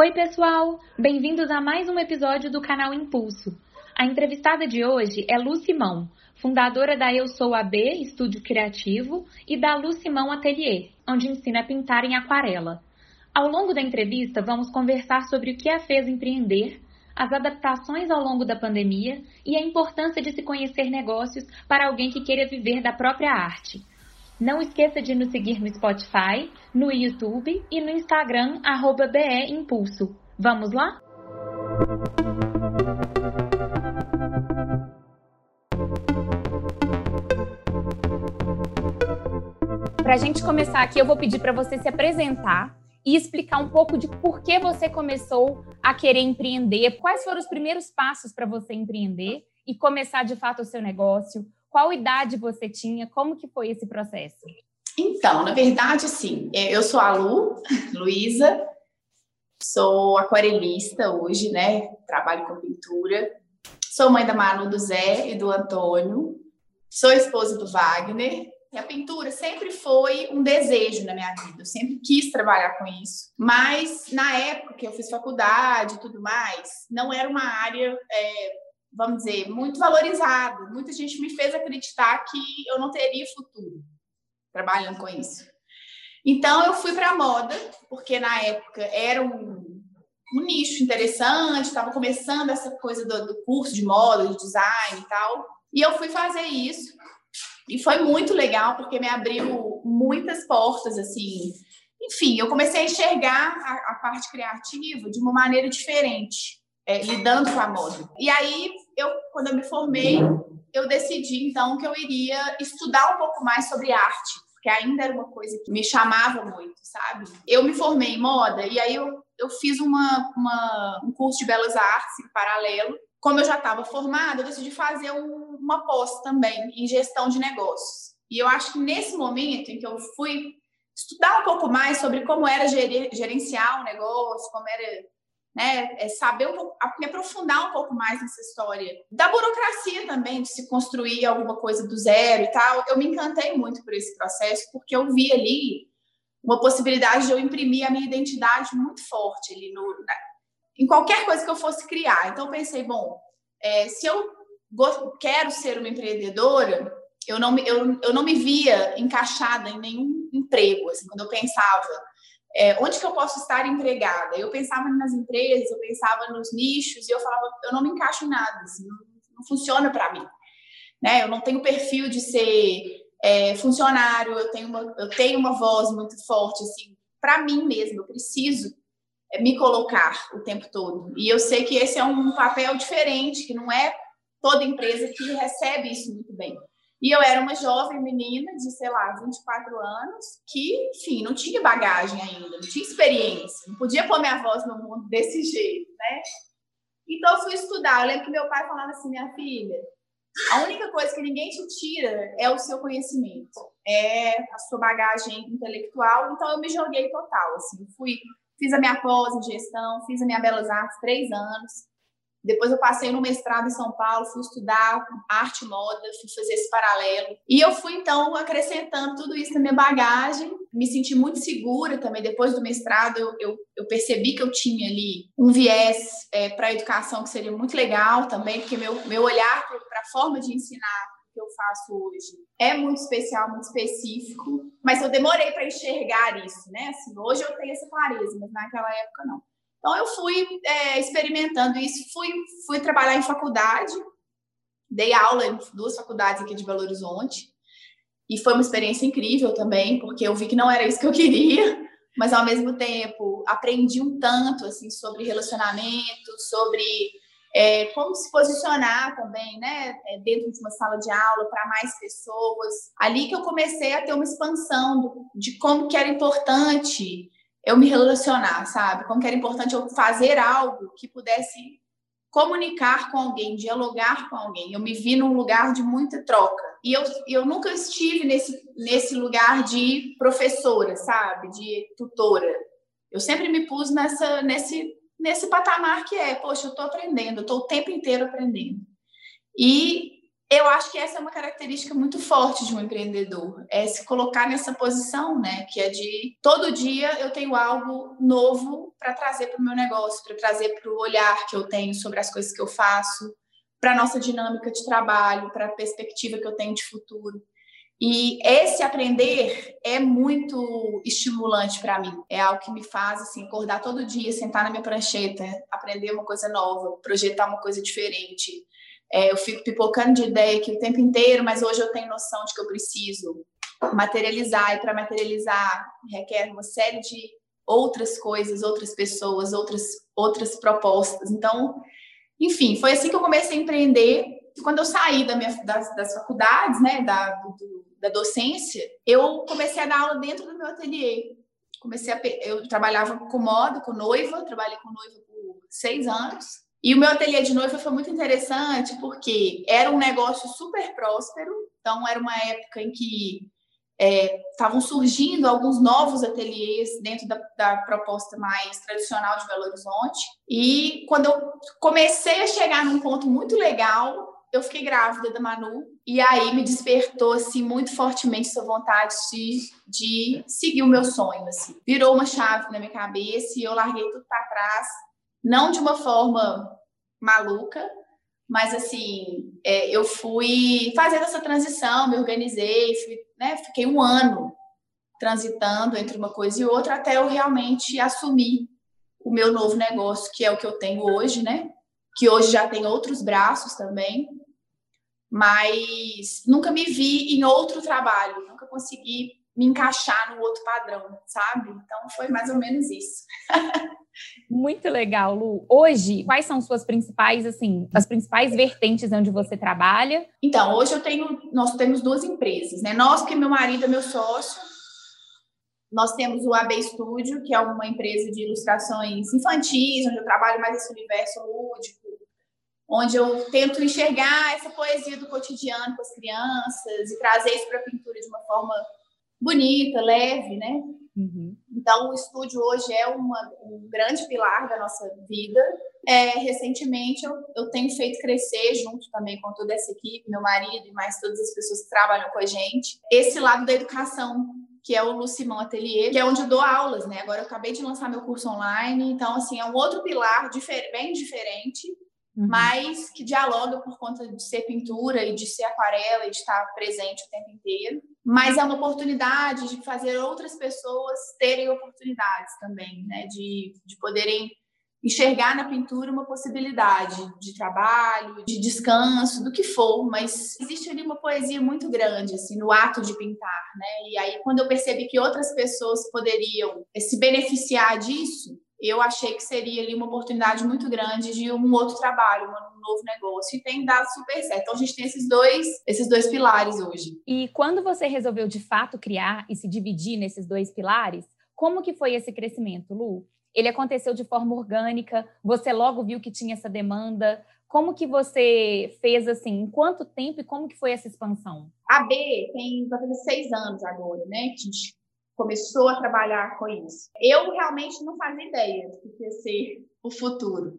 Oi, pessoal! Bem-vindos a mais um episódio do canal Impulso. A entrevistada de hoje é Lu Simão, fundadora da Eu Sou AB, estúdio criativo, e da Lu Simão Atelier, onde ensina a pintar em aquarela. Ao longo da entrevista, vamos conversar sobre o que a fez empreender, as adaptações ao longo da pandemia e a importância de se conhecer negócios para alguém que queira viver da própria arte. Não esqueça de nos seguir no Spotify, no YouTube e no Instagram, arroba. Vamos lá? Para a gente começar aqui, eu vou pedir para você se apresentar e explicar um pouco de por que você começou a querer empreender, quais foram os primeiros passos para você empreender e começar de fato o seu negócio, qual idade você tinha? Como que foi esse processo? Então, na verdade, sim. É, eu sou a Lu, Luísa, sou aquarelista hoje, né? Trabalho com pintura. Sou mãe da Manu, do Zé e do Antônio. Sou esposa do Wagner. E a pintura sempre foi um desejo na minha vida. Eu sempre quis trabalhar com isso. Mas na época que eu fiz faculdade e tudo mais, não era uma área é, vamos dizer, muito valorizado. Muita gente me fez acreditar que eu não teria futuro trabalhando com isso. Então eu fui para a moda, porque na época era um, um nicho interessante, estava começando essa coisa do, do, curso de moda, de design e tal. E eu fui fazer isso. E foi muito legal, porque me abriu muitas portas, assim. Enfim, eu comecei a enxergar a, a parte criativa de uma maneira diferente é, lidando com a moda. E aí, eu, quando eu me formei, eu decidi então que eu iria estudar um pouco mais sobre arte, porque ainda era uma coisa que me chamava muito, sabe? Eu me formei em moda e aí eu, eu fiz uma, uma um curso de belas artes em paralelo. Como eu já estava formada, eu decidi fazer um, uma pós também em gestão de negócios. E eu acho que nesse momento em que eu fui estudar um pouco mais sobre como era gerenciar um negócio, como era né? É saber um pouco, me aprofundar um pouco mais nessa história da burocracia também, de se construir alguma coisa do zero e tal. Eu me encantei muito por esse processo, porque eu vi ali uma possibilidade de eu imprimir a minha identidade muito forte ali no, na, em qualquer coisa que eu fosse criar. Então, pensei, bom, é, se eu quero ser uma empreendedora, eu não, eu, eu não me via encaixada em nenhum emprego. Assim, quando eu pensava é, onde que eu posso estar empregada? Eu pensava nas empresas, eu pensava nos nichos e eu falava, eu não me encaixo em nada, assim, não, não funciona para mim. Né? Eu não tenho perfil de ser é, funcionário, eu tenho, uma, eu tenho uma voz muito forte, assim, para mim mesmo, eu preciso é, me colocar o tempo todo. E eu sei que esse é um papel diferente, que não é toda empresa que recebe isso muito bem. E eu era uma jovem menina de, sei lá, 24 anos, que, enfim, não tinha bagagem ainda, não tinha experiência, não podia pôr minha voz no mundo desse jeito, né? Então eu fui estudar. Eu lembro que meu pai falava assim: minha filha, a única coisa que ninguém te tira é o seu conhecimento, é a sua bagagem intelectual. Então eu me joguei total, assim, fui, fiz a minha pós em gestão, fiz a minha Belas Artes três anos, depois eu passei no mestrado em São Paulo, fui estudar arte e moda, fui fazer esse paralelo. E eu fui, então, acrescentando tudo isso na minha bagagem. Me senti muito segura também. Depois do mestrado, eu, eu, eu percebi que eu tinha ali um viés é, para a educação que seria muito legal também, porque meu, meu olhar para a forma de ensinar que eu faço hoje é muito especial, muito específico, mas eu demorei para enxergar isso, né? Assim, hoje eu tenho essa clareza, mas naquela época não. Então, eu fui é, experimentando isso, fui, fui trabalhar em faculdade, dei aula em duas faculdades aqui de Belo Horizonte, e foi uma experiência incrível também, porque eu vi que não era isso que eu queria, mas ao mesmo tempo aprendi um tanto assim sobre relacionamento, sobre é, como se posicionar também, né, é, dentro de uma sala de aula para mais pessoas. Ali que eu comecei a ter uma expansão do, de como que era importante eu me relacionar, sabe? Como que era importante eu fazer algo que pudesse comunicar com alguém, dialogar com alguém. Eu me vi num lugar de muita troca. E eu, eu nunca estive nesse, nesse lugar de professora, sabe? De tutora. Eu sempre me pus nessa, nesse, nesse patamar que é, poxa, eu estou aprendendo, eu estou o tempo inteiro aprendendo. E Eu acho que essa é uma característica muito forte de um empreendedor, é se colocar nessa posição, né, que é de todo dia eu tenho algo novo para trazer para o meu negócio, para trazer para o olhar que eu tenho sobre as coisas que eu faço, para a nossa dinâmica de trabalho, para a perspectiva que eu tenho de futuro. E esse aprender é muito estimulante para mim. É algo que me faz assim, acordar todo dia, sentar na minha prancheta, aprender uma coisa nova, projetar uma coisa diferente. É, eu fico pipocando de ideia aqui o tempo inteiro, mas hoje eu tenho noção de que eu preciso materializar, e para materializar requer uma série de outras coisas, outras pessoas, outras, outras propostas. Então, enfim, foi assim que eu comecei a empreender. Quando eu saí da minha, das, das faculdades, né, da, do, da docência, eu comecei a dar aula dentro do meu ateliê. Comecei a, eu trabalhava com moda, com noiva, trabalhei com noiva por seis anos. E o meu ateliê de noiva foi muito interessante porque era um negócio super próspero. Então, era uma época em que estavam é, surgindo alguns novos ateliês dentro da, da, proposta mais tradicional de Belo Horizonte. E quando eu comecei a chegar num ponto muito legal, eu fiquei grávida da Manu e aí me despertou assim muito fortemente essa vontade de, de seguir o meu sonho assim. Virou uma chave na minha cabeça e eu larguei tudo para trás, não de uma forma maluca, mas assim é, eu fui fazendo essa transição, me organizei, fui, né, fiquei um ano transitando entre uma coisa e outra até eu realmente assumir o meu novo negócio, que é o que eu tenho hoje, né? Que hoje já tem outros braços também, mas nunca me vi em outro trabalho, nunca consegui me encaixar no outro padrão, sabe? Então foi mais ou menos isso. Muito legal, Lu. Hoje, quais são suas principais, assim, as principais vertentes onde você trabalha? Então, hoje eu tenho, nós temos duas empresas, né? Nós, que meu marido é meu sócio, nós temos o AB Studio, que é uma empresa de ilustrações infantis, onde eu trabalho mais esse universo lúdico, onde eu tento enxergar essa poesia do cotidiano com as crianças e trazer isso para a pintura de uma forma bonita, leve, né? Uhum. Então, o estúdio hoje é uma, um grande pilar da nossa vida. É, recentemente, eu, eu tenho feito crescer, junto também com toda essa equipe, meu marido e mais todas as pessoas que trabalham com a gente, esse lado da educação, que é o Lucimão Atelier, que é onde eu dou aulas, né? Agora eu acabei de lançar meu curso online, então, assim, é um outro pilar difer bem diferente, uhum. mas que dialoga por conta de ser pintura e de ser aquarela e de estar presente o tempo inteiro. Mas é uma oportunidade de fazer outras pessoas terem oportunidades também, né? De, de poderem enxergar na pintura uma possibilidade de trabalho, de descanso, do que for, mas existe ali uma poesia muito grande assim no ato de pintar, né? E aí quando eu percebi que outras pessoas poderiam se beneficiar disso, eu achei que seria ali uma oportunidade muito grande de um outro trabalho, um novo negócio, e tem dado super certo. Então a gente tem esses dois, esses dois pilares hoje. E quando você resolveu de fato criar e se dividir nesses dois pilares, como que foi esse crescimento, Lu? Ele aconteceu de forma orgânica? Você logo viu que tinha essa demanda? Como que você fez assim? Em quanto tempo e como que foi essa expansão? A B tem vai fazer seis anos agora, né? Que a gente começou a trabalhar com isso. Eu realmente não fazia ideia do que ia ser o futuro.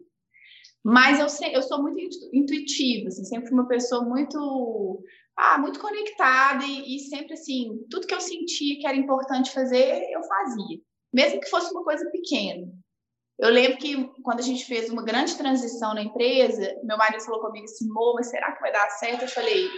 Mas eu, eu sou muito intuitiva, assim, sempre fui uma pessoa muito, ah, muito conectada e, e sempre assim, tudo que eu sentia que era importante fazer, eu fazia, mesmo que fosse uma coisa pequena. Eu lembro que quando a gente fez uma grande transição na empresa, meu marido falou comigo assim, mas será que vai dar certo? Eu falei,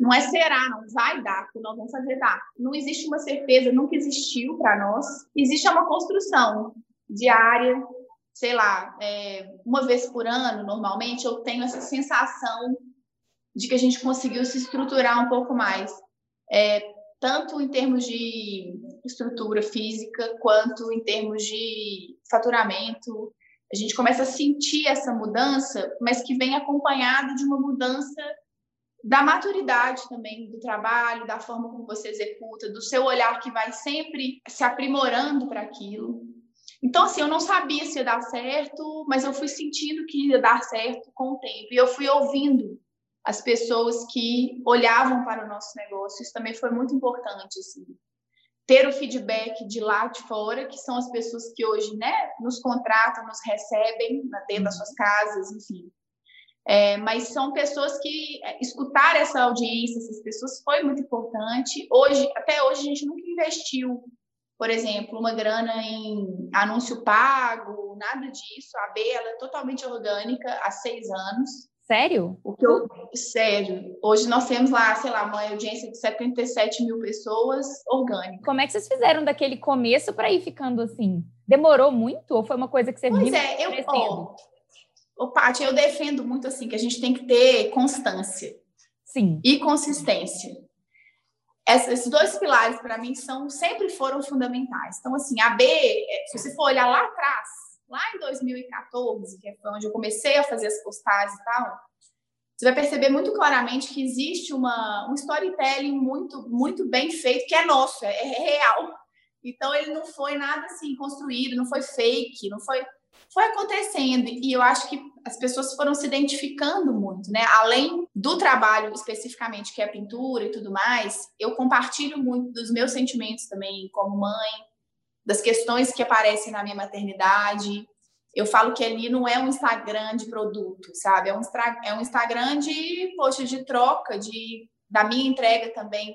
não é será, não vai dar, porque nós vamos fazer dar. Não existe uma certeza, nunca existiu para nós. Existe uma construção diária, sei lá, é, uma vez por ano, normalmente, eu tenho essa sensação de que a gente conseguiu se estruturar um pouco mais. É, tanto em termos de estrutura física, quanto em termos de faturamento. A gente começa a sentir essa mudança, mas que vem acompanhado de uma mudança da maturidade também do trabalho, da forma como você executa, do seu olhar que vai sempre se aprimorando para aquilo. Então, assim, eu não sabia se ia dar certo, mas eu fui sentindo que ia dar certo com o tempo. E eu fui ouvindo as pessoas que olhavam para o nosso negócio. Isso também foi muito importante, assim. Ter o feedback de lá de fora, que são as pessoas que hoje, né, nos contratam, nos recebem dentro das suas casas, enfim É, mas são pessoas que é, escutar essa audiência, essas pessoas foi muito importante. Hoje, até hoje, a gente nunca investiu, por exemplo, uma grana em anúncio pago, nada disso. A B ela é totalmente orgânica há seis anos. Sério? O que eu, sério. Hoje nós temos lá, sei lá, uma audiência de 77 mil pessoas orgânica. Como é que vocês fizeram daquele começo para ir ficando assim? Demorou muito ou foi uma coisa que você pois viu? Pois é, eu, ó, ô, Paty, eu defendo muito assim que a gente tem que ter constância. Sim. E consistência. Esses dois pilares, para mim, são sempre foram fundamentais. Então, assim, a B, é, se você for olhar lá atrás, lá em 2014, que foi onde eu comecei a fazer as postagens e tal, você vai perceber muito claramente que existe uma, um storytelling muito, muito bem feito, que é nosso, é, é real. Então, ele não foi nada assim construído, não foi fake, não foi. Foi acontecendo. E eu acho que as pessoas foram se identificando muito, né? Além do trabalho especificamente, que é pintura e tudo mais, eu compartilho muito dos meus sentimentos também como mãe, das questões que aparecem na minha maternidade. Eu falo que ali não é um Instagram de produto, sabe? É um, é um Instagram de, poxa, de troca, de da minha entrega também,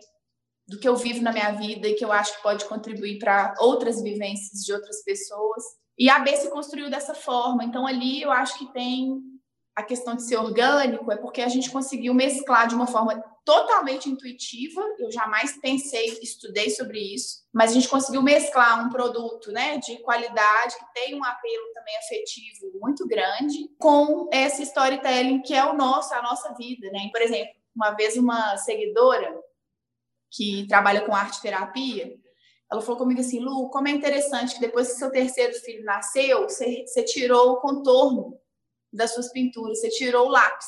do que eu vivo na minha vida e que eu acho que pode contribuir para outras vivências de outras pessoas. E a B se construiu dessa forma. Então, ali eu acho que tem a questão de ser orgânico, é porque a gente conseguiu mesclar de uma forma totalmente intuitiva. Eu jamais pensei, estudei sobre isso, mas a gente conseguiu mesclar um produto né, de qualidade, que tem um apelo também afetivo muito grande, com esse storytelling que é o nosso, a nossa vida. Né? Por exemplo, uma vez uma seguidora que trabalha com arte terapia, ela falou comigo assim, Lu, como é interessante que depois que seu terceiro filho nasceu, você, você tirou o contorno das suas pinturas, você tirou o lápis.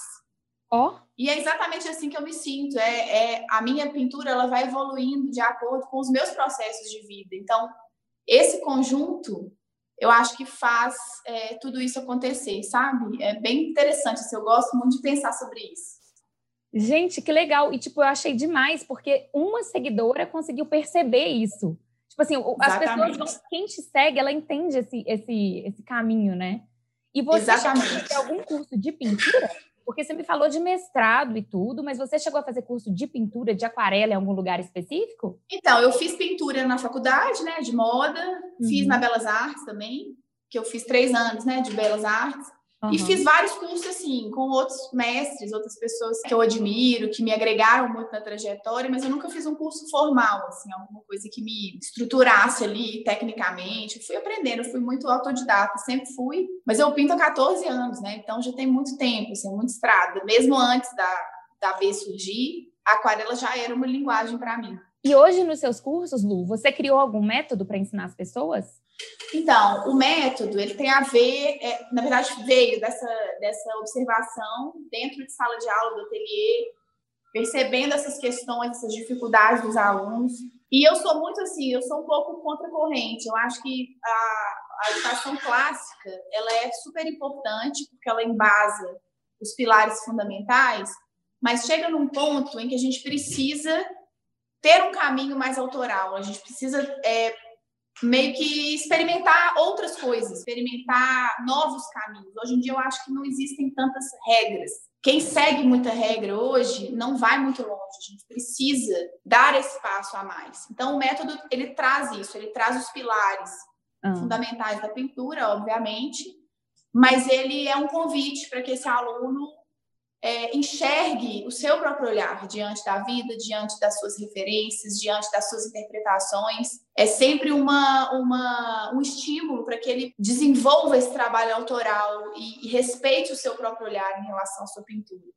Ó. Oh. E é exatamente assim que eu me sinto. É, é, a minha pintura ela vai evoluindo de acordo com os meus processos de vida. Então, esse conjunto, eu acho que faz é, tudo isso acontecer, sabe? É bem interessante. Assim, eu gosto muito de pensar sobre isso. Gente, que legal! E tipo, eu achei demais porque uma seguidora conseguiu perceber isso. Tipo assim, Exatamente. as pessoas, quem te segue, ela entende esse, esse, esse caminho, né? E você Exatamente. a fazer algum curso de pintura? Porque você me falou de mestrado e tudo, mas você chegou a fazer curso de pintura, de aquarela em algum lugar específico? Então, eu fiz pintura na faculdade, né, de moda, uhum. fiz na Belas Artes também, que eu fiz três anos, né, de Belas Artes. Uhum. E fiz vários cursos, assim, com outros mestres, outras pessoas que eu admiro, que me agregaram muito na trajetória, mas eu nunca fiz um curso formal, assim, alguma coisa que me estruturasse ali tecnicamente. Eu fui aprendendo, fui muito autodidata, sempre fui. Mas eu pinto há 14 anos, né? Então já tem muito tempo, assim, muita estrada. Mesmo antes da, da B surgir, a aquarela já era uma linguagem para mim. E hoje, nos seus cursos, Lu, você criou algum método para ensinar as pessoas? Então, o método, ele tem a ver, é, na verdade, veio dessa, dessa observação dentro de sala de aula do ateliê, percebendo essas questões, essas dificuldades dos alunos. E eu sou muito assim, eu sou um pouco contracorrente. Eu acho que a, a educação clássica, ela é super importante, porque ela embasa os pilares fundamentais, mas chega num ponto em que a gente precisa ter um caminho mais autoral, a gente precisa é, meio que experimentar outras coisas, experimentar novos caminhos. Hoje em dia eu acho que não existem tantas regras. Quem segue muita regra hoje não vai muito longe. A gente precisa dar esse passo a mais. Então o método ele traz isso, ele traz os pilares ah. fundamentais da pintura, obviamente, mas ele é um convite para que esse aluno é, enxergue o seu próprio olhar diante da vida, diante das suas referências, diante das suas interpretações. É sempre uma, uma um estímulo para que ele desenvolva esse trabalho autoral e, e, respeite o seu próprio olhar em relação à sua pintura.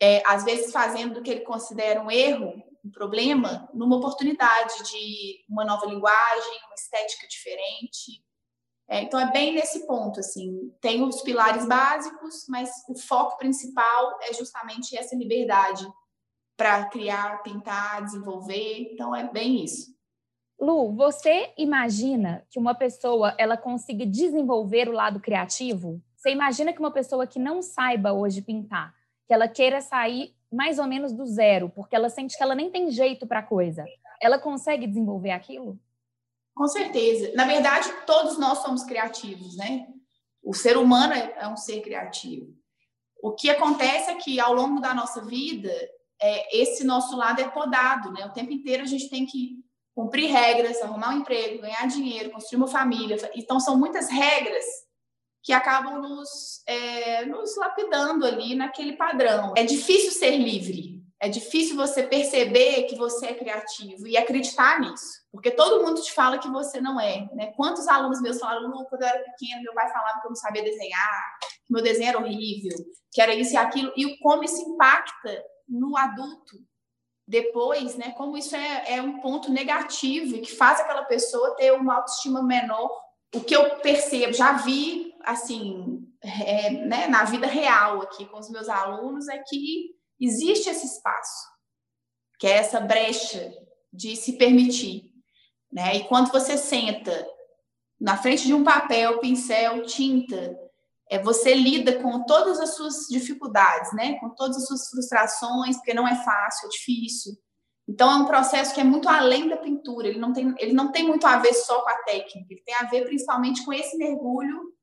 É, às vezes fazendo do que ele considera um erro, um problema, numa oportunidade de uma nova linguagem, uma estética diferente, é, então é bem nesse ponto, assim, tem os pilares básicos, mas o foco principal é justamente essa liberdade para criar, pintar, desenvolver. Então é bem isso. Lu, você imagina que uma pessoa ela consiga desenvolver o lado criativo? Você imagina que uma pessoa que não saiba hoje pintar, que ela queira sair mais ou menos do zero, porque ela sente que ela nem tem jeito para coisa, ela consegue desenvolver aquilo? Com certeza. Na verdade, todos nós somos criativos, né? O ser humano é, é um ser criativo. O que acontece é que ao longo da nossa vida, é, esse nosso lado é podado, né? O tempo inteiro a gente tem que cumprir regras, arrumar um emprego, ganhar dinheiro, construir uma família. Então, são muitas regras que acabam nos, é, nos lapidando ali naquele padrão. É difícil ser livre, é difícil você perceber que você é criativo e acreditar nisso, porque todo mundo te fala que você não é. Né? Quantos alunos meus falaram, quando eu era pequeno, meu pai falava que eu não sabia desenhar, que meu desenho era horrível, que era isso e aquilo, e como isso impacta no adulto depois, né? Como isso é, é um ponto negativo e que faz aquela pessoa ter uma autoestima menor. O que eu percebo, já vi, assim, é, né, na vida real aqui com os meus alunos, é que existe esse espaço, que é essa brecha de se permitir. Né? E quando você senta na frente de um papel, pincel, tinta, é, você lida com todas as suas dificuldades, né? Com todas as suas frustrações, porque não é fácil, é difícil. Então é um processo que é muito além da pintura. Ele não tem, ele não tem muito a ver só com a técnica. Ele tem a ver principalmente com esse mergulho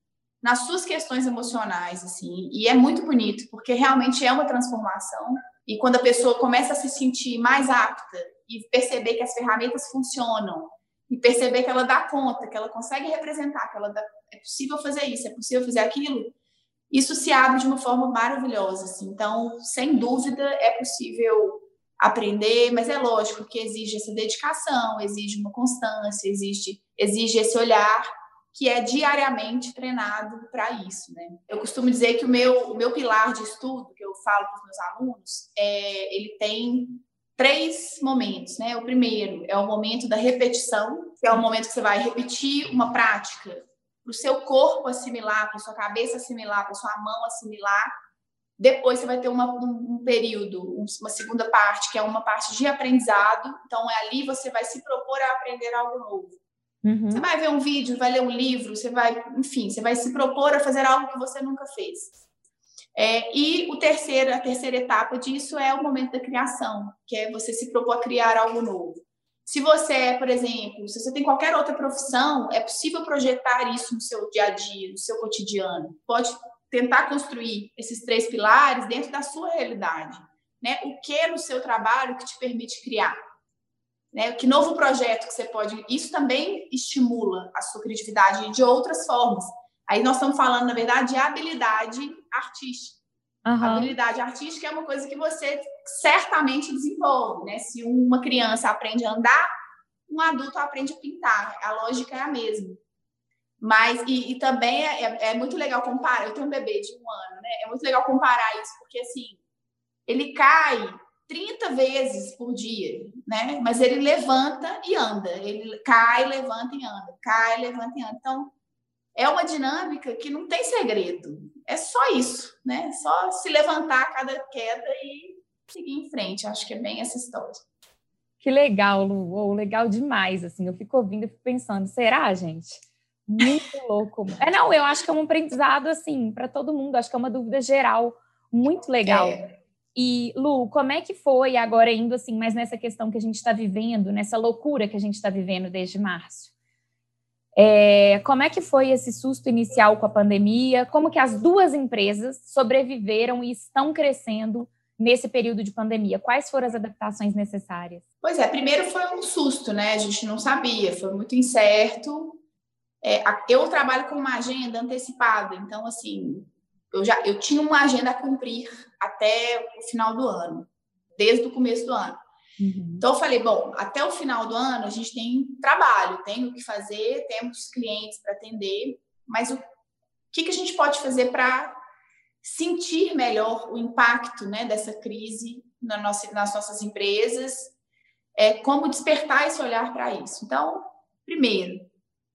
nas suas questões emocionais, assim. E é muito bonito, porque realmente é uma transformação. E quando a pessoa começa a se sentir mais apta e perceber que as ferramentas funcionam e perceber que ela dá conta, que ela consegue representar, que ela dá, é possível fazer isso, é possível fazer aquilo, isso se abre de uma forma maravilhosa. Assim. Então, sem dúvida, é possível aprender, mas é lógico que exige essa dedicação, exige uma constância, exige, exige esse olhar que é diariamente treinado para isso, né? Eu costumo dizer que o meu, o meu pilar de estudo, que eu falo para os meus alunos, é, ele tem três momentos, né? O primeiro é o momento da repetição, que é o momento que você vai repetir uma prática para o seu corpo assimilar, para sua cabeça assimilar, para sua mão assimilar. Depois você vai ter uma, um, um, período, uma segunda parte, que é uma parte de aprendizado. Então, é ali você vai se propor a aprender algo novo. Uhum. Você vai ver um vídeo, vai ler um livro, você vai, enfim, você vai se propor a fazer algo que você nunca fez. É, e o terceiro, a terceira etapa disso é o momento da criação, que é você se propor a criar algo novo. Se você é, por exemplo, se você tem qualquer outra profissão, é possível projetar isso no seu dia a dia, no seu cotidiano. Pode tentar construir esses três pilares dentro da sua realidade. Né? O que no seu trabalho que te permite criar? Né? Que novo projeto que você pode. Isso também estimula a sua criatividade de outras formas. Aí nós estamos falando, na verdade, de habilidade artística. Uhum. habilidade artística é uma coisa que você certamente desenvolve, né? Se uma criança aprende a andar, um adulto aprende a pintar. A lógica é a mesma. Mas, e, e também é, é, é, muito legal comparar. Eu tenho um bebê de um ano, né? É muito legal comparar isso, porque assim, ele cai 30 vezes por dia, né? Mas ele levanta e anda. Ele cai, levanta e anda. Cai, levanta e anda. Então, é uma dinâmica que não tem segredo. É só isso, né? Só se levantar a cada queda e seguir em frente. Acho que é bem essa história. Que legal, Lu. Oh, legal demais. Assim, eu fico ouvindo e fico pensando, será, gente? Muito louco. É, não, eu acho que é um aprendizado, assim, para todo mundo. Acho que é uma dúvida geral muito legal. É. E, Lu, como é que foi agora indo, assim, mais nessa questão que a gente está vivendo, nessa loucura que a gente está vivendo desde março? É, como é que foi esse susto inicial com a pandemia? Como que as duas empresas sobreviveram e estão crescendo nesse período de pandemia? Quais foram as adaptações necessárias? Pois é, primeiro foi um susto, né? A gente não sabia, foi muito incerto. É, eu trabalho com uma agenda antecipada, então assim, eu já eu tinha uma agenda a cumprir até o final do ano, desde o começo do ano. Uhum. Então eu falei, bom, até o final do ano a gente tem trabalho, tem o que fazer, temos clientes para atender, mas o que, que a gente pode fazer para sentir melhor o impacto né, dessa crise na nossa, nas nossas empresas, é, como despertar esse olhar para isso. Então, primeiro,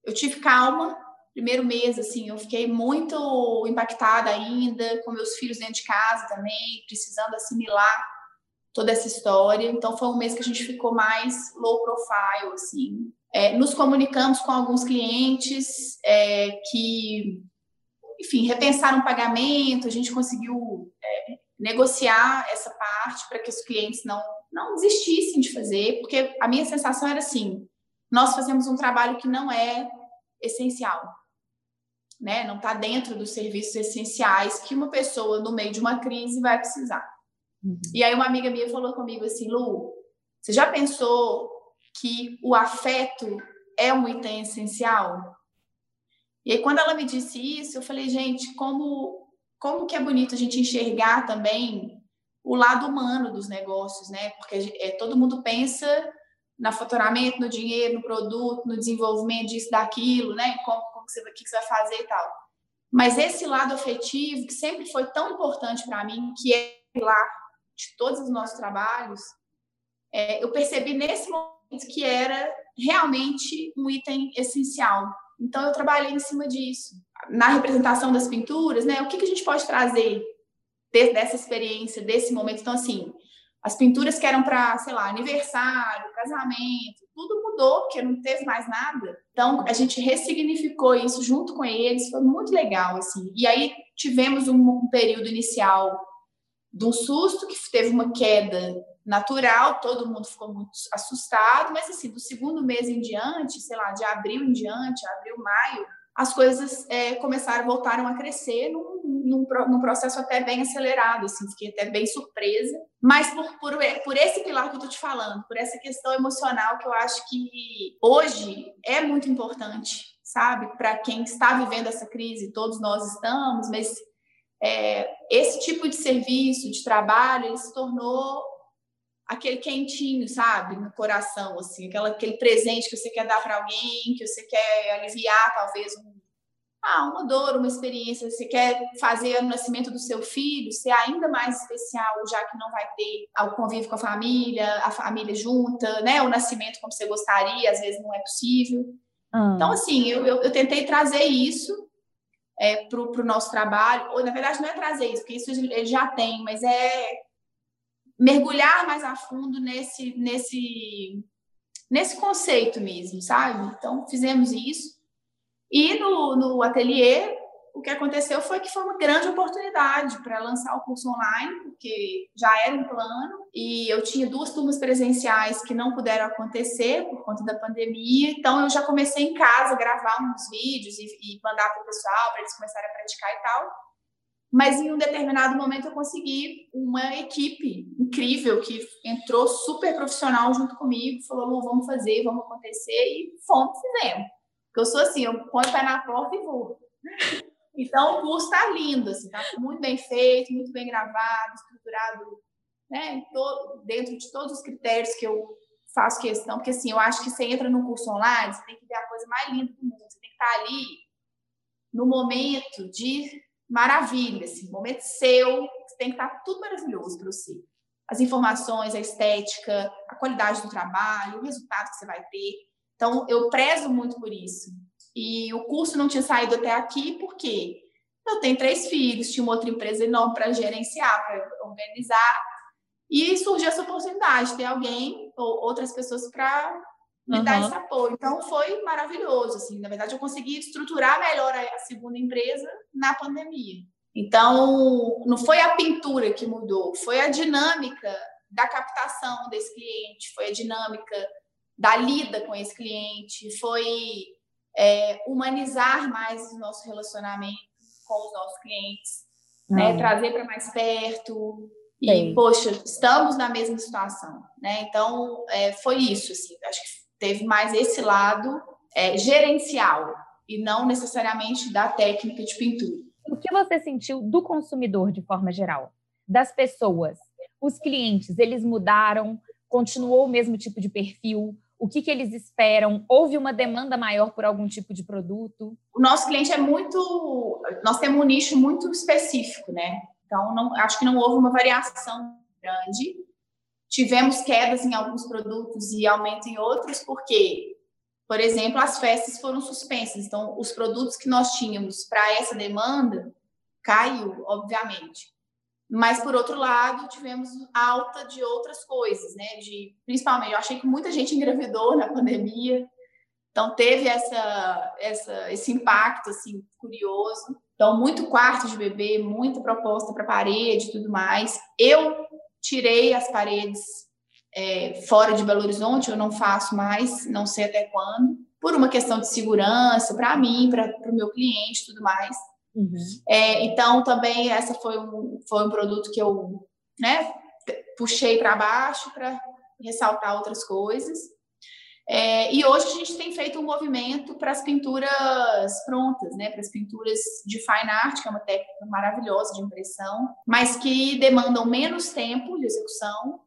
eu tive calma, primeiro mês, assim, eu fiquei muito impactada ainda, com meus filhos dentro de casa também, precisando assimilar toda essa história. Então, foi um mês que a gente ficou mais low profile, assim. É, nos comunicamos com alguns clientes é, que, enfim, repensaram o pagamento, a gente conseguiu é, negociar essa parte para que os clientes não, não desistissem de fazer, porque a minha sensação era assim: nós fazemos um trabalho que não é essencial. Né? Não está dentro dos serviços essenciais que uma pessoa no meio de uma crise vai precisar. Uhum. E aí uma amiga minha falou comigo assim, Lu, você já pensou que o afeto é um item essencial? E aí quando ela me disse isso, eu falei, gente, como como que é bonito a gente enxergar também o lado humano dos negócios, né? Porque é, todo mundo pensa no faturamento, no dinheiro, no produto, no desenvolvimento disso, daquilo, né? Como que, você, que, que você vai fazer e tal. Mas esse lado afetivo, que sempre foi tão importante para mim, que é lá de todos os nossos trabalhos, é, eu percebi nesse momento que era realmente um item essencial. Então, eu trabalhei em cima disso. Na representação das pinturas, né? O que, que a gente pode trazer dessa experiência, desse momento? Então, assim, as pinturas que eram para, sei lá, aniversário, casamento, tudo mudou, porque não teve mais nada. Então, a gente ressignificou isso junto com eles, foi muito legal, assim. E aí tivemos um, período inicial de um susto, que teve uma queda natural, todo mundo ficou muito assustado, mas assim, do segundo mês em diante, sei lá, de abril em diante, abril, maio, as coisas é, começaram, voltaram a crescer num, num, num, processo até bem acelerado, assim, fiquei até bem surpresa. Mas por, por, por esse pilar que eu estou te falando, por essa questão emocional que eu acho que hoje é muito importante, sabe? Para quem está vivendo essa crise, todos nós estamos, mas é, esse tipo de serviço, de trabalho, ele se tornou aquele quentinho, sabe, no coração, assim, aquela, aquele presente que você quer dar para alguém, que você quer aliviar, talvez, um, ah, uma dor, uma experiência, você quer fazer o nascimento do seu filho ser ainda mais especial, já que não vai ter o convívio com a família, a família junta, né, o nascimento como você gostaria, às vezes não é possível. Hum. Então, assim, eu, eu, eu, tentei trazer isso é, para o nosso trabalho, ou na verdade não é trazer isso, porque isso ele já tem, mas é mergulhar mais a fundo nesse, nesse, nesse conceito mesmo, sabe? Então, fizemos isso. E no, no ateliê, o que aconteceu foi que foi uma grande oportunidade para lançar o curso online, porque já era um plano, e eu tinha duas turmas presenciais que não puderam acontecer por conta da pandemia, então eu já comecei em casa a gravar uns vídeos e, e mandar para o pessoal, para eles começarem a praticar e tal. Mas em um determinado momento eu consegui uma equipe incrível que entrou super profissional junto comigo, falou: Lu, vamos fazer, vamos acontecer, e fomos, fizemos. Porque eu sou assim, eu ponho pé na porta e vou. Então o curso está lindo, assim, tá muito bem feito, muito bem gravado, estruturado, né, todo, dentro de todos os critérios que eu faço questão, porque assim, eu acho que você entra no curso online, você tem que ver a coisa mais linda do mundo, você tem que estar ali no momento de maravilha, assim, momento seu, tem que estar tudo maravilhoso para você. As informações, a estética, a qualidade do trabalho, o resultado que você vai ter. Então, eu prezo muito por isso. E o curso não tinha saído até aqui porque eu tenho três filhos, tinha uma outra empresa enorme para gerenciar, para organizar. E surgiu essa oportunidade de ter alguém ou outras pessoas para me uhum. dar esse apoio. Então foi maravilhoso, assim. Na verdade, eu consegui estruturar melhor a segunda empresa na pandemia. Então, não foi a pintura que mudou, foi a dinâmica da captação desse cliente, foi a dinâmica da lida com esse cliente, foi é, humanizar mais o nosso relacionamento com os nossos clientes, uhum. né? trazer para mais perto. E, Sim. poxa, estamos na mesma situação, né? Então, é, foi isso, assim. Acho que teve mais esse lado é, gerencial e não necessariamente da técnica de pintura. O que você sentiu do consumidor de forma geral? Das pessoas? Os clientes, eles mudaram? Continuou o mesmo tipo de perfil? O que, que eles esperam? Houve uma demanda maior por algum tipo de produto? O nosso cliente é muito. Nós temos um nicho muito específico, né? Então, não, acho que não houve uma variação grande. Tivemos quedas em alguns produtos e aumento em outros, porque, por exemplo, as festas foram suspensas. Então, os produtos que nós tínhamos para essa demanda caiu, obviamente. Mas, por outro lado, tivemos alta de outras coisas, né? De, principalmente, eu achei que muita gente engravidou na pandemia. Então, teve essa, essa, esse impacto, assim, curioso. Então, muito quarto de bebê, muita proposta para parede e tudo mais. Eu tirei as paredes é, fora de Belo Horizonte, eu não faço mais, não sei até quando. por uma questão de segurança para mim, para o meu cliente, tudo mais. Uhum. É, então também essa foi um foi um produto que eu, né, puxei para baixo para ressaltar outras coisas. É, e hoje a gente tem feito um movimento para as pinturas prontas, né? Para as pinturas de fine art, que é uma técnica maravilhosa de impressão, mas que demandam menos tempo de execução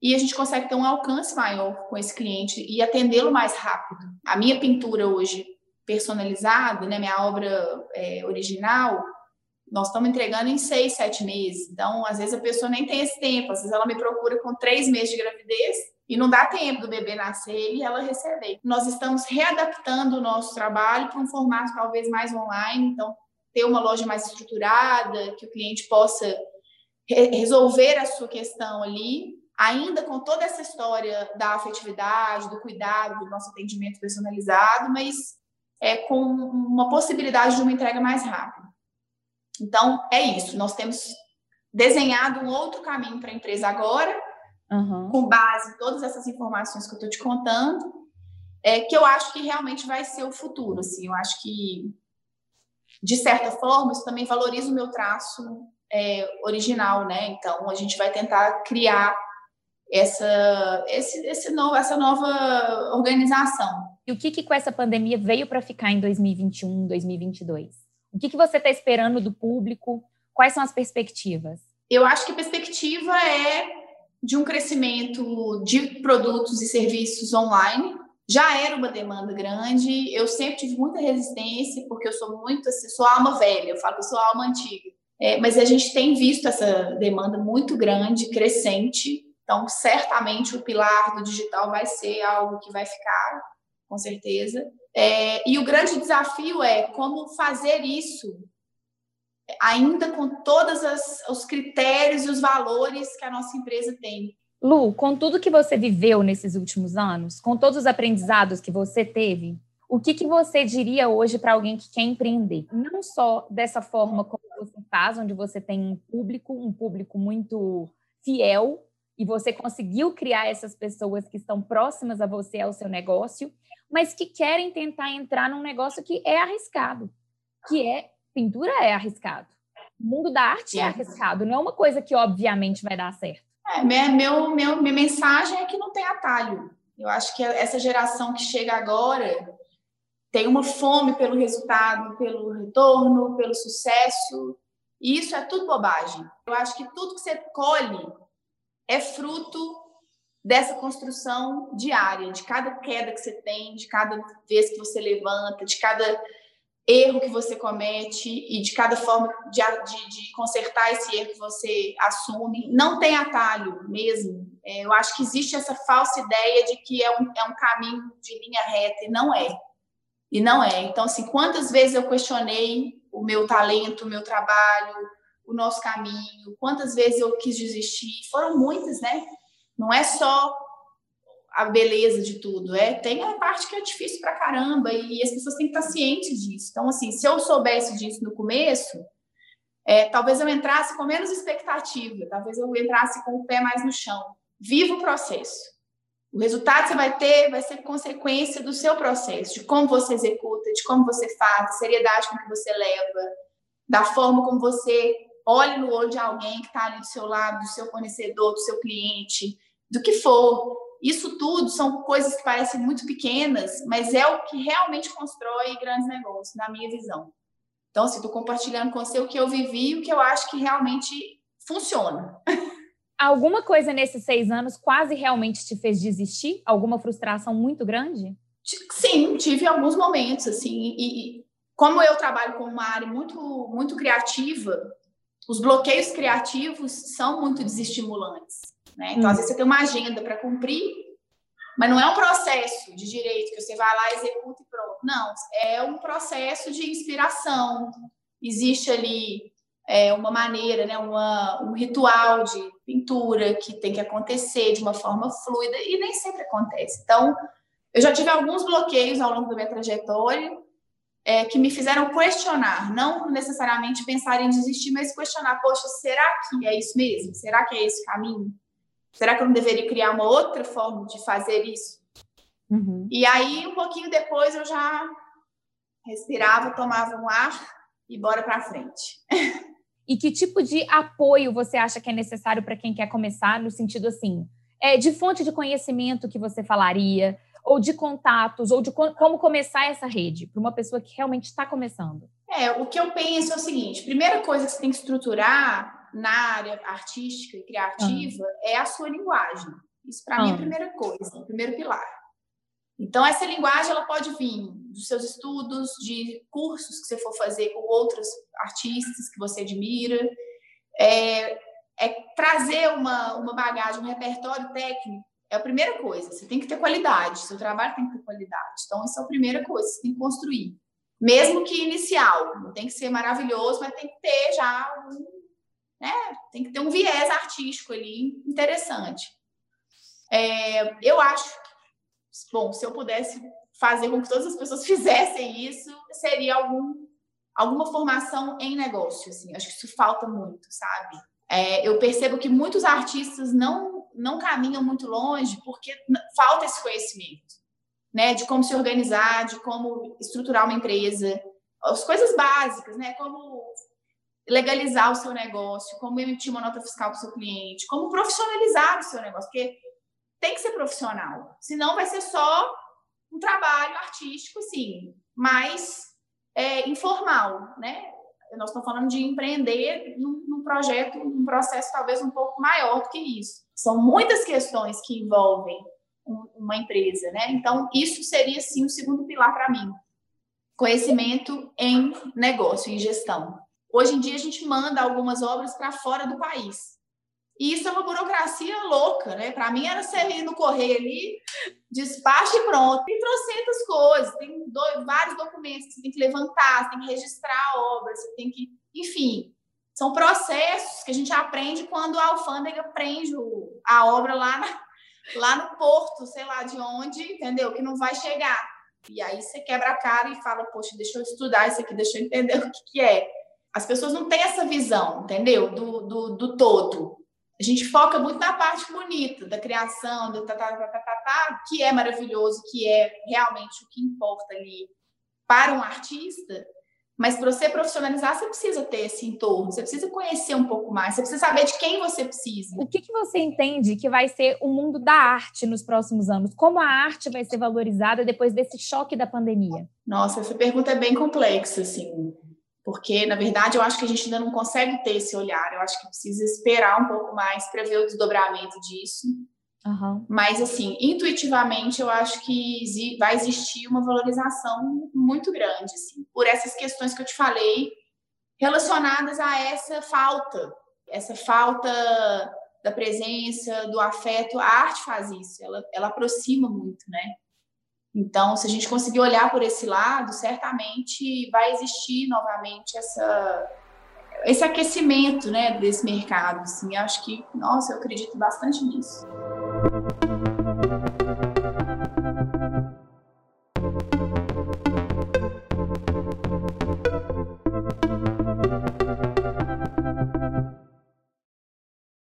e a gente consegue ter um alcance maior com esse cliente e atendê-lo mais rápido. A minha pintura hoje personalizada, né? Minha obra é, original, nós estamos entregando em seis, sete meses. Então, às vezes a pessoa nem tem esse tempo. Às vezes ela me procura com três meses de gravidez e não dá tempo do bebê nascer e ela receber. Nós estamos readaptando o nosso trabalho para um formato talvez mais online, então ter uma loja mais estruturada, que o cliente possa re resolver a sua questão ali, ainda com toda essa história da afetividade, do cuidado, do nosso atendimento personalizado, mas é com uma possibilidade de uma entrega mais rápida. Então, é isso. Nós temos desenhado um outro caminho para a empresa agora, uhum. com base em todas essas informações que eu estou te contando, é, que eu acho que realmente vai ser o futuro. Assim, eu acho que, de certa forma, isso também valoriza o meu traço é, original, né? Então, a gente vai tentar criar essa, esse, esse novo, essa nova organização. E o que, que com essa pandemia veio para ficar em 2021, 2022? O que, que você está esperando do público? Quais são as perspectivas? Eu acho que a perspectiva é de um crescimento de produtos e serviços online. Já era uma demanda grande, eu sempre tive muita resistência, porque eu sou muito assim, sou alma velha, eu falo que sou alma antiga. É, mas a gente tem visto essa demanda muito grande, crescente, então certamente o pilar do digital vai ser algo que vai ficar, com certeza. É, e o grande desafio é como fazer isso ainda com todos os critérios e os valores que a nossa empresa tem. Lu, com tudo que você viveu nesses últimos anos, com todos os aprendizados que você teve, o que, que você diria hoje para alguém que quer empreender? Não só dessa forma como você faz, onde você tem um público, um público muito fiel, e você conseguiu criar essas pessoas que estão próximas a você, ao seu negócio, mas que querem tentar entrar num negócio que é arriscado, que é pintura é arriscado. O mundo da arte é, é arriscado, não é uma coisa que obviamente vai dar certo. É, meu, meu, minha mensagem é que não tem atalho. Eu acho que essa geração que chega agora tem uma fome pelo resultado, pelo retorno, pelo sucesso. E isso é tudo bobagem. Eu acho que tudo que você colhe é fruto dessa construção diária, de cada queda que você tem, de cada vez que você levanta, de cada erro que você comete e de cada forma de, de, de, consertar esse erro que você assume. Não tem atalho mesmo. É, eu acho que existe essa falsa ideia de que é um, é um caminho de linha reta e não é. E não é. Então, assim, quantas vezes eu questionei o meu talento, o meu trabalho, o nosso caminho, quantas vezes eu quis desistir? Foram muitas, né? Não é só a beleza de tudo. É, tem a parte que é difícil pra caramba e as pessoas têm que estar cientes disso. Então, assim, se eu soubesse disso no começo, é, talvez eu entrasse com menos expectativa, talvez eu entrasse com o pé mais no chão. Viva o processo. O resultado que você vai ter vai ser consequência do seu processo, de como você executa, de como você faz, da seriedade com que você leva, da forma como você olha no olho de alguém que está ali do seu lado, do seu fornecedor, do seu cliente, do que for. Isso tudo são coisas que parecem muito pequenas, mas é o que realmente constrói grandes negócios, na minha visão. Então, assim, estou compartilhando com você o que eu vivi e o que eu acho que realmente funciona. Alguma coisa nesses seis anos quase realmente te fez desistir? Alguma frustração muito grande? Sim, tive alguns momentos, assim, e como eu trabalho com uma área muito, muito criativa, os bloqueios criativos são muito desestimulantes. Né? Então, hum. às vezes, você tem uma agenda para cumprir, mas não é um processo de direito que você vai lá, executa e pronto. Não, é um processo de inspiração. Existe ali é, uma maneira, né, uma, um ritual de pintura que tem que acontecer de uma forma fluida e nem sempre acontece. Então, eu já tive alguns bloqueios ao longo da minha trajetória é, que me fizeram questionar, não necessariamente pensar em desistir, mas questionar: poxa, será que é isso mesmo? Será que é esse caminho? Será que eu não deveria criar uma outra forma de fazer isso? Uhum. E aí, um pouquinho depois, eu já respirava, tomava um ar e bora para frente. E que tipo de apoio você acha que é necessário para quem quer começar, no sentido assim, é, de fonte de conhecimento que você falaria, ou de contatos, ou de como começar essa rede para uma pessoa que realmente está começando? É, o que eu penso é o seguinte: primeira coisa que você tem que estruturar na área artística e criativa uhum. é a sua linguagem. Isso para uhum. mim é a primeira coisa, o primeiro pilar. Então essa linguagem ela pode vir dos seus estudos, de cursos que você for fazer com outros artistas que você admira, é, é trazer uma, uma bagagem, um repertório técnico é a primeira coisa. Você tem que ter qualidade, seu trabalho tem que ter qualidade. Então, isso é a primeira coisa, você tem que construir. Mesmo que inicial, não tem que ser maravilhoso, mas tem que ter já um, né? Tem que ter um viés artístico ali interessante. É, eu acho, bom, se eu pudesse fazer com que todas as pessoas fizessem isso, seria algum, alguma formação em negócio. Assim. Acho que isso falta muito, sabe? É, eu percebo que muitos artistas não não caminham muito longe porque falta esse conhecimento, né? De como se organizar, de como estruturar uma empresa, as coisas básicas, né? Como legalizar o seu negócio, como emitir uma nota fiscal para o seu cliente, como profissionalizar o seu negócio, porque tem que ser profissional, senão vai ser só um trabalho artístico, sim, mais é, informal, né? Nós estamos falando de empreender num, num projeto, num processo talvez um pouco maior do que isso. São muitas questões que envolvem uma empresa, né? Então, isso seria, sim, o segundo pilar para mim. Conhecimento em negócio, em gestão. Hoje em dia, a gente manda algumas obras para fora do país. E isso é uma burocracia louca, né? Para mim, era ser ir no correio ali, despacho e pronto. Tem trocentas coisas, tem dois, vários documentos que você tem que levantar, você tem que registrar a obra, você tem que... Enfim, são processos que a gente aprende quando a alfândega prende a obra lá, na, lá no porto, sei lá de onde, entendeu? Que não vai chegar. E aí você quebra a cara e fala, poxa, deixa eu estudar isso aqui, deixa eu entender o que, que é. As pessoas não têm essa visão, entendeu? Do, do, do todo. A gente foca muito na parte bonita da criação, do tá, tá, tá, tá, tá, tá, que é maravilhoso, que é realmente o que importa ali para um artista, mas para você profissionalizar, você precisa ter esse entorno, você precisa conhecer um pouco mais, você precisa saber de quem você precisa. O que, que você entende que vai ser o mundo da arte nos próximos anos? Como a arte vai ser valorizada depois desse choque da pandemia? Nossa, essa pergunta é bem complexa, assim, porque, na verdade, eu acho que a gente ainda não consegue ter esse olhar, eu acho que precisa esperar um pouco mais para ver o desdobramento disso. Uhum. Mas, assim, intuitivamente, eu acho que vai existir uma valorização muito grande, assim, por essas questões que eu te falei, relacionadas a essa falta, essa falta da presença, do afeto. A arte faz isso, ela, ela aproxima muito, né? Então, se a gente conseguir olhar por esse lado, certamente vai existir novamente essa, esse aquecimento né, desse mercado. Assim. Acho que, nossa, eu acredito bastante nisso.